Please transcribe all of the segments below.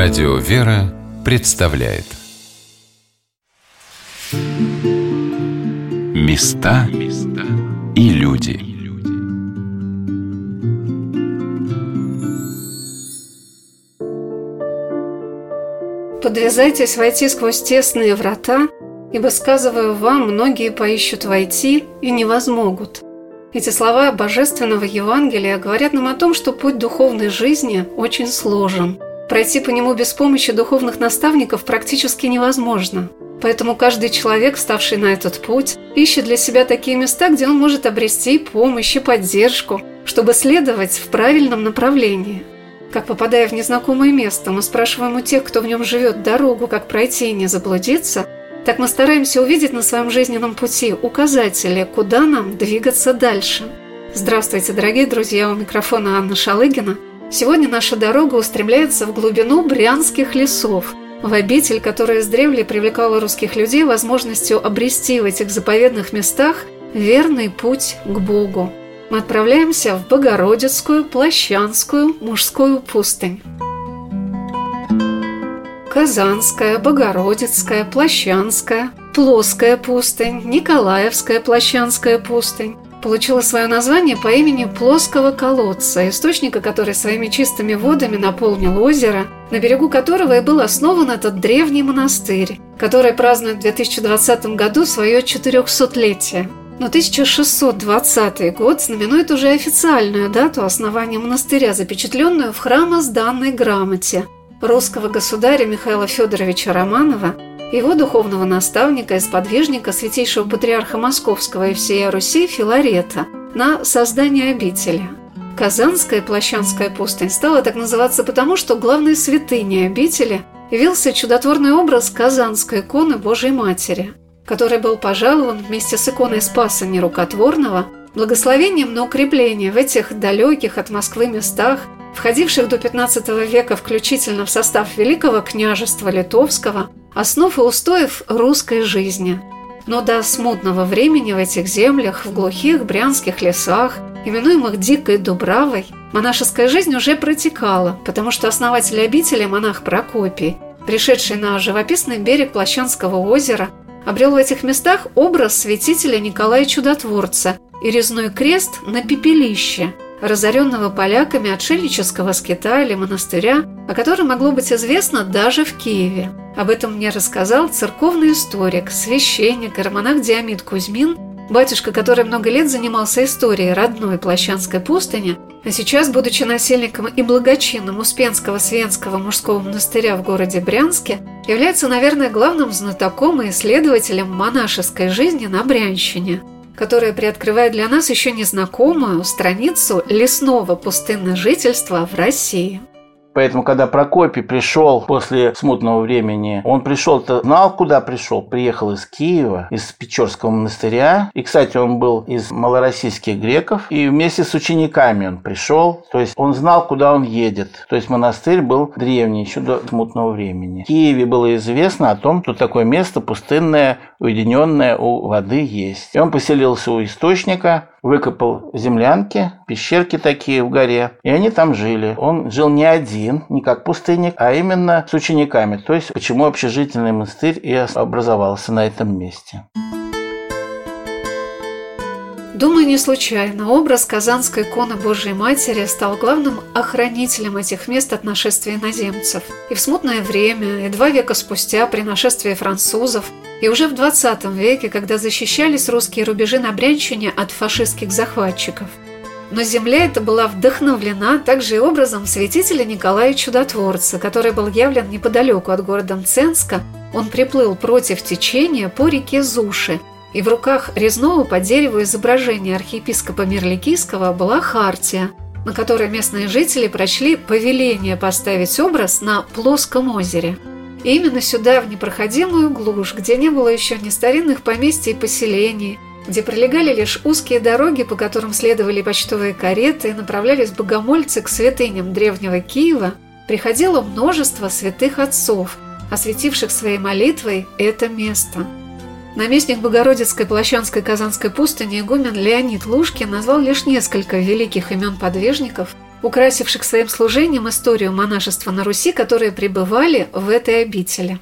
Радио «Вера» представляет Места и люди Подвязайтесь войти сквозь тесные врата, ибо, сказываю вам, многие поищут войти и не возмогут. Эти слова Божественного Евангелия говорят нам о том, что путь духовной жизни очень сложен. Пройти по нему без помощи духовных наставников практически невозможно. Поэтому каждый человек, ставший на этот путь, ищет для себя такие места, где он может обрести помощь и поддержку, чтобы следовать в правильном направлении. Как попадая в незнакомое место, мы спрашиваем у тех, кто в нем живет, дорогу, как пройти и не заблудиться – так мы стараемся увидеть на своем жизненном пути указатели, куда нам двигаться дальше. Здравствуйте, дорогие друзья, у микрофона Анна Шалыгина. Сегодня наша дорога устремляется в глубину брянских лесов, в обитель, которая издревле привлекала русских людей возможностью обрести в этих заповедных местах верный путь к Богу. Мы отправляемся в Богородицкую, Плащанскую, мужскую пустынь. Казанская, Богородицкая, Плащанская, Плоская пустынь, Николаевская Плащанская пустынь получила свое название по имени Плоского колодца, источника, который своими чистыми водами наполнил озеро, на берегу которого и был основан этот древний монастырь, который празднует в 2020 году свое 400-летие. Но 1620 год знаменует уже официальную дату основания монастыря, запечатленную в храмозданной грамоте – русского государя Михаила Федоровича Романова, его духовного наставника и сподвижника святейшего патриарха Московского и всея Руси Филарета на создание обители. Казанская Плащанская пустынь стала так называться потому, что главной святыней обители явился чудотворный образ Казанской иконы Божьей Матери, который был пожалован вместе с иконой Спаса Нерукотворного благословением на укрепление в этих далеких от Москвы местах входивших до 15 века включительно в состав Великого княжества Литовского, основ и устоев русской жизни. Но до смутного времени в этих землях, в глухих брянских лесах, именуемых Дикой Дубравой, монашеская жизнь уже протекала, потому что основатель обители, монах Прокопий, пришедший на живописный берег Плащанского озера, обрел в этих местах образ святителя Николая Чудотворца и резной крест на пепелище – разоренного поляками отшельнического скита или монастыря, о котором могло быть известно даже в Киеве. Об этом мне рассказал церковный историк, священник романах Диамид Кузьмин, батюшка, который много лет занимался историей родной Плащанской пустыни, а сейчас, будучи насельником и благочинным Успенского Свенского мужского монастыря в городе Брянске, является, наверное, главным знатоком и исследователем монашеской жизни на Брянщине – которая приоткрывает для нас еще незнакомую страницу лесного пустынного жительства в России. Поэтому, когда Прокопий пришел после смутного времени, он пришел-то, знал, куда пришел. Приехал из Киева, из Печорского монастыря. И, кстати, он был из малороссийских греков. И вместе с учениками он пришел. То есть он знал, куда он едет. То есть монастырь был древний, еще до смутного времени. В Киеве было известно о том, что такое место пустынное, уединенное у воды есть. И он поселился у источника, выкопал землянки, пещерки такие в горе, и они там жили. Он жил не один, не как пустынник, а именно с учениками. То есть, почему общежительный монастырь и образовался на этом месте. Думаю, не случайно образ Казанской иконы Божией Матери стал главным охранителем этих мест от нашествия иноземцев. И в смутное время, и два века спустя, при нашествии французов, и уже в 20 веке, когда защищались русские рубежи на Брянщине от фашистских захватчиков. Но земля эта была вдохновлена также и образом святителя Николая Чудотворца, который был явлен неподалеку от города Мценска. Он приплыл против течения по реке Зуши – и в руках резного по дереву изображения архиепископа Мирликийского была хартия, на которой местные жители прочли повеление поставить образ на плоском озере. И именно сюда, в непроходимую глушь, где не было еще ни старинных поместий и поселений, где пролегали лишь узкие дороги, по которым следовали почтовые кареты и направлялись богомольцы к святыням древнего Киева, приходило множество святых отцов, осветивших своей молитвой это место – Наместник Богородицкой Плащанской Казанской пустыни игумен Леонид Лушкин назвал лишь несколько великих имен подвижников, украсивших своим служением историю монашества на Руси, которые пребывали в этой обители.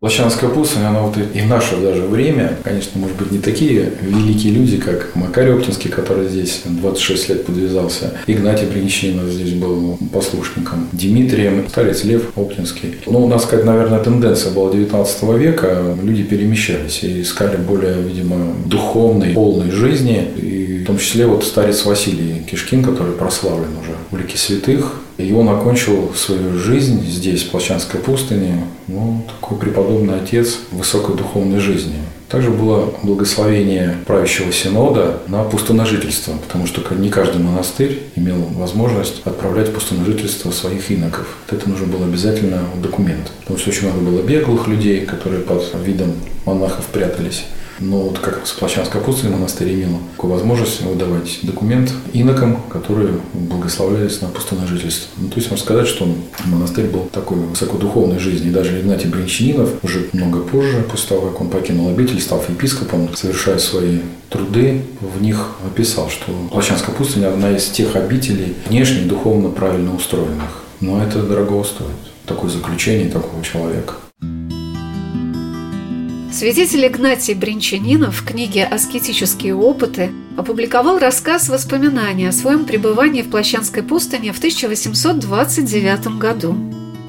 Лощанская пустынь, она вот и в наше даже время, конечно, может быть, не такие великие люди, как Макарий Оптинский, который здесь 26 лет подвязался, Игнатий Бринчинов здесь был послушником, Дмитрием, старец Лев Оптинский. Ну, у нас, как, наверное, тенденция была 19 века, люди перемещались и искали более, видимо, духовной, полной жизни, и том числе вот старец Василий Кишкин, который прославлен уже в лике святых, и он окончил свою жизнь здесь, в Плащанской пустыне, ну, такой преподобный отец высокой духовной жизни. Также было благословение правящего синода на пустоножительство, потому что не каждый монастырь имел возможность отправлять в пустоножительство своих иноков. Это нужно было обязательно документ, потому что очень много было беглых людей, которые под видом монахов прятались. Но вот как с Плащанской пустыни монастырь имел такую возможность выдавать документ инокам, которые благословлялись на пустое жительство. Ну, то есть можно сказать, что монастырь был такой высокодуховной жизни. И даже Игнатий Бринчанинов уже много позже, после того, как он покинул обитель, став епископом, совершая свои труды, в них описал, что Плащанская пустыня одна из тех обителей внешне духовно правильно устроенных. Но это дорого стоит. Такое заключение такого человека. Святитель Игнатий Бринчанинов в книге «Аскетические опыты» опубликовал рассказ воспоминания о своем пребывании в Плащанской пустыне в 1829 году.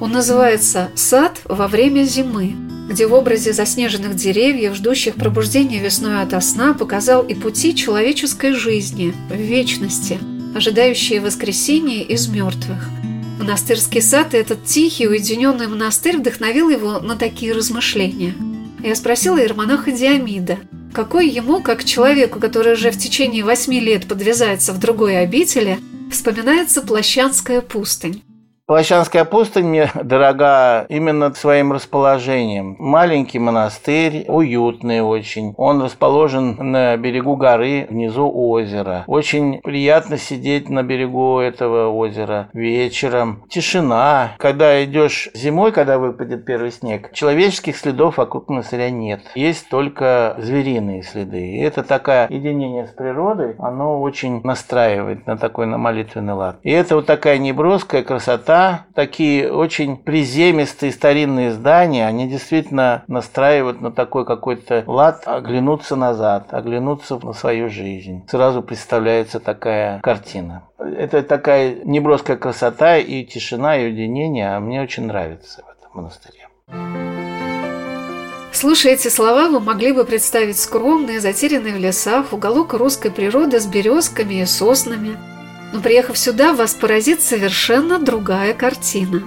Он называется «Сад во время зимы», где в образе заснеженных деревьев, ждущих пробуждения весной ото сна, показал и пути человеческой жизни в вечности, ожидающие воскресения из мертвых. Монастырский сад и этот тихий, уединенный монастырь вдохновил его на такие размышления – я спросила иеромонаха Диамида, какой ему, как человеку, который уже в течение восьми лет подвязается в другой обители, вспоминается Плащанская пустынь. Плащанская пустынь мне дорога именно своим расположением. Маленький монастырь, уютный очень. Он расположен на берегу горы, внизу озера. Очень приятно сидеть на берегу этого озера вечером. Тишина. Когда идешь зимой, когда выпадет первый снег, человеческих следов вокруг монастыря нет. Есть только звериные следы. И это такое единение с природой, оно очень настраивает на такой на молитвенный лад. И это вот такая неброская красота, такие очень приземистые старинные здания, они действительно настраивают на такой какой-то лад, оглянуться назад, оглянуться на свою жизнь. Сразу представляется такая картина. Это такая неброская красота и тишина, и уединение, а мне очень нравится в этом монастыре. Слушая эти слова, вы могли бы представить скромный, затерянный в лесах уголок русской природы с березками и соснами – но приехав сюда, вас поразит совершенно другая картина.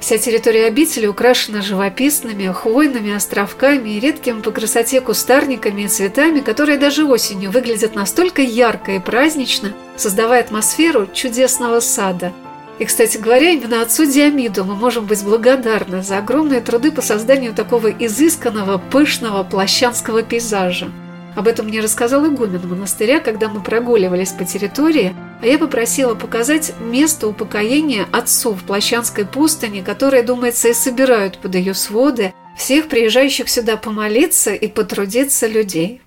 Вся территория обители украшена живописными, хвойными островками и редкими по красоте кустарниками и цветами, которые даже осенью выглядят настолько ярко и празднично, создавая атмосферу чудесного сада. И, кстати говоря, именно отцу Диамиду мы можем быть благодарны за огромные труды по созданию такого изысканного, пышного плащанского пейзажа. Об этом мне рассказал игумен монастыря, когда мы прогуливались по территории, а я попросила показать место упокоения отцов в Плащанской пустыне, которые, думается, и собирают под ее своды всех приезжающих сюда помолиться и потрудиться людей.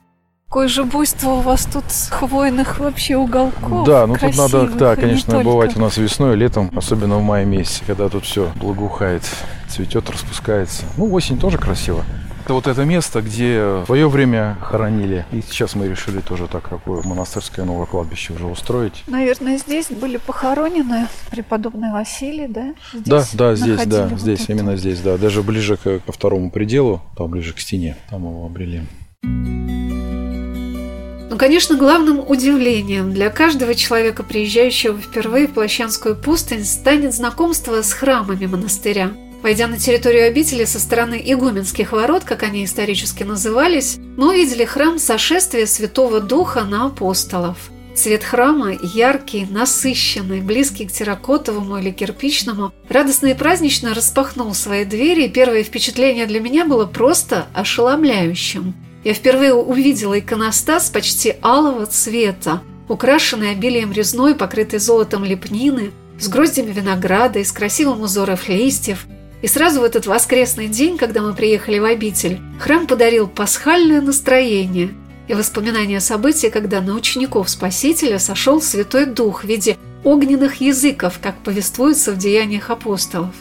Какое же буйство у вас тут хвойных вообще уголков. Да, ну тут надо, да, конечно, бывать у нас весной, летом, особенно в мае месяце, когда тут все благоухает, цветет, распускается. Ну, осень тоже красиво. Это вот это место, где в свое время хоронили. И сейчас мы решили тоже так такое монастырское новое кладбище уже устроить. Наверное, здесь были похоронены преподобный Василий, да? Здесь да, да, здесь, да, вот здесь, это. именно здесь, да. Даже ближе к, ко второму пределу, там ближе к стене, там его обрели. Ну, конечно, главным удивлением для каждого человека, приезжающего впервые в Плащанскую пустынь, станет знакомство с храмами монастыря – Войдя на территорию обители со стороны игуменских ворот, как они исторически назывались, мы увидели храм сошествия Святого Духа на апостолов. Цвет храма яркий, насыщенный, близкий к терракотовому или кирпичному, радостно и празднично распахнул свои двери, и первое впечатление для меня было просто ошеломляющим. Я впервые увидела иконостас почти алого цвета, украшенный обилием резной, покрытой золотом лепнины, с гроздями винограда и с красивым узором листьев – и сразу в этот воскресный день, когда мы приехали в обитель, храм подарил пасхальное настроение и воспоминания о событии, когда на учеников Спасителя сошел Святой Дух в виде огненных языков, как повествуется в деяниях апостолов.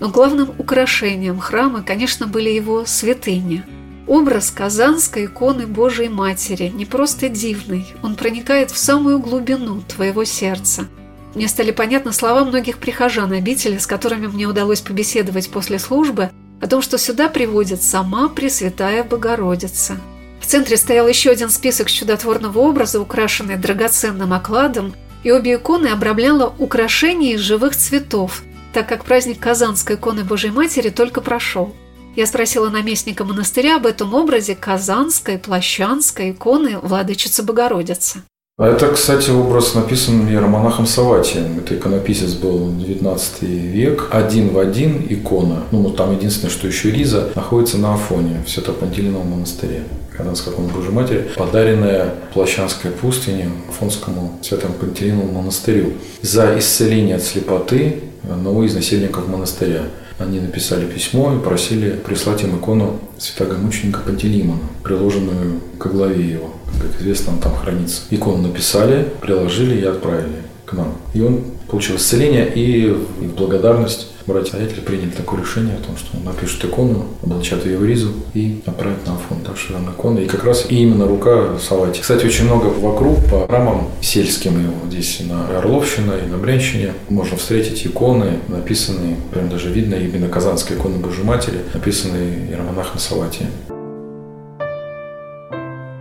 Но главным украшением храма, конечно, были его святыни. Образ казанской иконы Божией Матери не просто дивный, он проникает в самую глубину твоего сердца. Мне стали понятны слова многих прихожан обители, с которыми мне удалось побеседовать после службы, о том, что сюда приводит сама Пресвятая Богородица. В центре стоял еще один список чудотворного образа, украшенный драгоценным окладом, и обе иконы обрамляло украшение из живых цветов, так как праздник Казанской иконы Божьей Матери только прошел. Я спросила наместника монастыря об этом образе Казанской, Плащанской иконы Владычицы Богородицы. А это, кстати, образ написан иеромонахом Саватием. Это иконописец был 19 век. Один в один икона. Ну, там единственное, что еще Риза находится на Афоне, в Свято-Пантелейном монастыре. Казанской иконы Божьей Матери, подаренная Плащанской пустыне Афонскому Святому Пантелейному монастырю за исцеление от слепоты одного из насельников монастыря. Они написали письмо и просили прислать им икону святого мученика Пантелеймона, приложенную к главе его как известно, он там хранится. Икону написали, приложили и отправили к нам. И он получил исцеление, и в благодарность братья-стоятели приняли такое решение о том, что он напишет икону, облачат ее в ризу и отправит на Афон. Так что там икона. И как раз и именно рука Савати. Кстати, очень много вокруг по храмам сельским, и вот здесь на Орловщина и на Брянщине можно встретить иконы, написанные, прям даже видно именно Казанская икона Божьей Матери, написанные иеромонахом Саватием.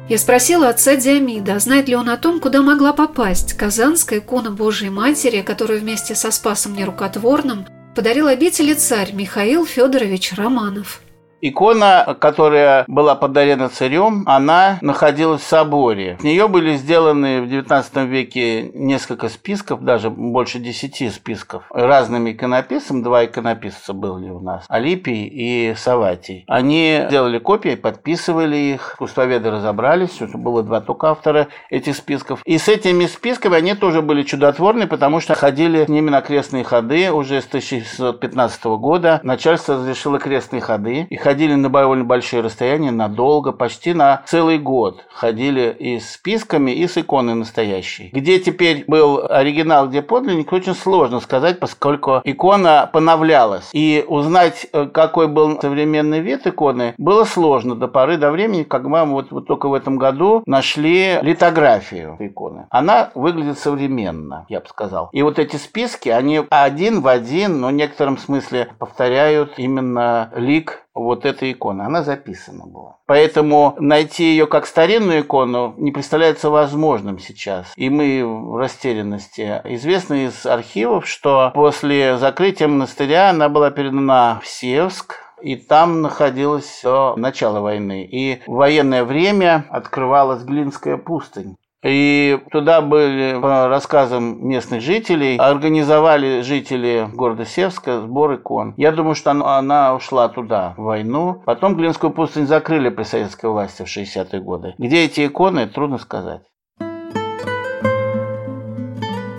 Я спросила отца Диамида, знает ли он о том, куда могла попасть Казанская икона Божией Матери, которую вместе со Спасом Нерукотворным подарил обители царь Михаил Федорович Романов. Икона, которая была подарена царем, она находилась в соборе. С нее были сделаны в XIX веке несколько списков, даже больше десяти списков, разными иконописцами. Два иконописца были у нас, Алипий и Саватий. Они делали копии, подписывали их, искусствоведы разобрались, было два только автора этих списков. И с этими списками они тоже были чудотворны, потому что ходили с ними на крестные ходы уже с 1615 года. Начальство разрешило крестные ходы, и ходили на довольно большие расстояния, надолго, почти на целый год. Ходили и с списками, и с иконой настоящей. Где теперь был оригинал, где подлинник, очень сложно сказать, поскольку икона поновлялась. И узнать, э, какой был современный вид иконы, было сложно до поры до времени, как мы вот, вот только в этом году нашли литографию иконы. Она выглядит современно, я бы сказал. И вот эти списки, они один в один, но в некотором смысле повторяют именно лик вот эта икона. Она записана была. Поэтому найти ее как старинную икону не представляется возможным сейчас. И мы в растерянности. Известно из архивов, что после закрытия монастыря она была передана в Севск, и там находилась до начала войны. И в военное время открывалась Глинская пустынь. И туда были, по рассказам местных жителей, организовали жители города Севска сбор икон. Я думаю, что она, она ушла туда, в войну. Потом Глинскую пустынь закрыли при советской власти в 60-е годы. Где эти иконы, трудно сказать.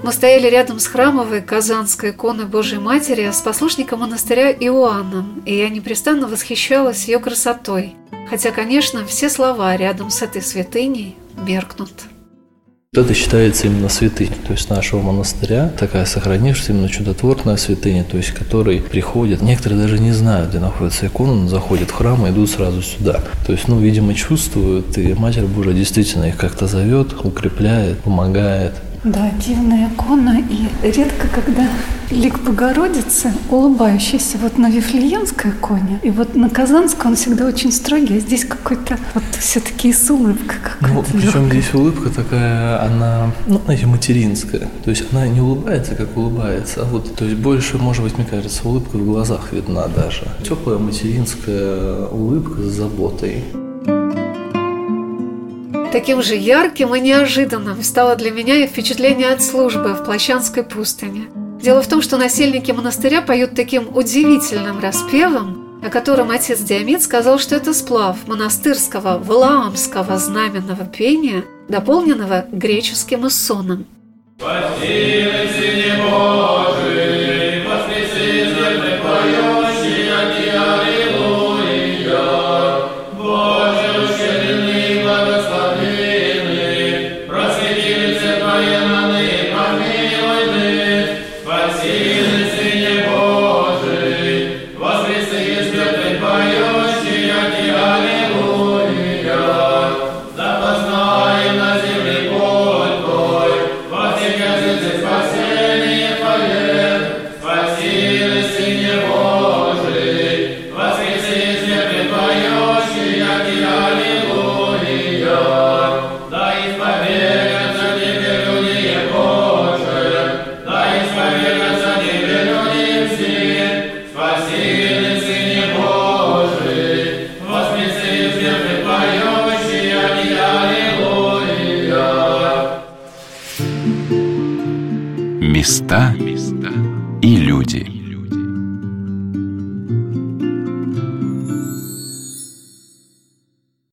Мы стояли рядом с храмовой Казанской иконой Божьей Матери с послушником монастыря Иоанном, и я непрестанно восхищалась ее красотой. Хотя, конечно, все слова рядом с этой святыней меркнут. Это считается именно святыней, то есть нашего монастыря, такая сохранившаяся именно чудотворная святыня, то есть которой приходят, некоторые даже не знают, где находится икона, но заходят в храм и идут сразу сюда. То есть, ну, видимо, чувствуют, и Матерь Божия действительно их как-то зовет, укрепляет, помогает. Да, дивная икона, и редко когда лик Богородицы улыбающийся вот на Вифлеемской иконе, и вот на Казанской он всегда очень строгий, а здесь какой-то вот все-таки с улыбкой какая-то. Ну, причем здесь улыбка такая, она, ну, знаете, материнская. То есть она не улыбается, как улыбается, а вот, то есть больше, может быть, мне кажется, улыбка в глазах видна даже. Теплая материнская улыбка с заботой. Таким же ярким и неожиданным стало для меня и впечатление от службы в Плащанской пустыне. Дело в том, что насельники монастыря поют таким удивительным распевом, о котором отец Диамид сказал, что это сплав монастырского валаамского знаменного пения, дополненного греческим эссоном. Спасибо,